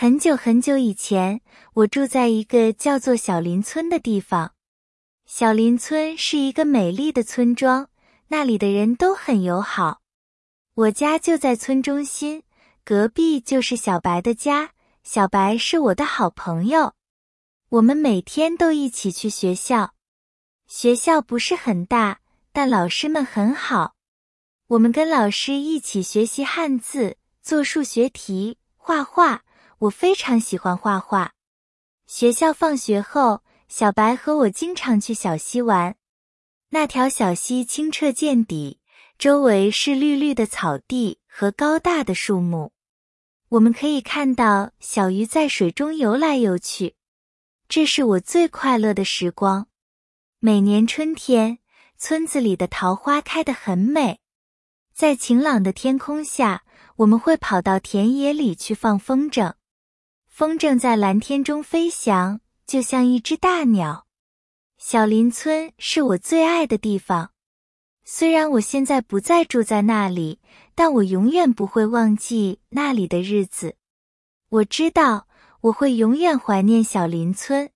很久很久以前，我住在一个叫做小林村的地方。小林村是一个美丽的村庄，那里的人都很友好。我家就在村中心，隔壁就是小白的家。小白是我的好朋友，我们每天都一起去学校。学校不是很大，但老师们很好。我们跟老师一起学习汉字，做数学题，画画。我非常喜欢画画。学校放学后，小白和我经常去小溪玩。那条小溪清澈见底，周围是绿绿的草地和高大的树木。我们可以看到小鱼在水中游来游去，这是我最快乐的时光。每年春天，村子里的桃花开得很美，在晴朗的天空下，我们会跑到田野里去放风筝。风筝在蓝天中飞翔，就像一只大鸟。小林村是我最爱的地方，虽然我现在不再住在那里。但我永远不会忘记那里的日子。我知道我会永远怀念小林村。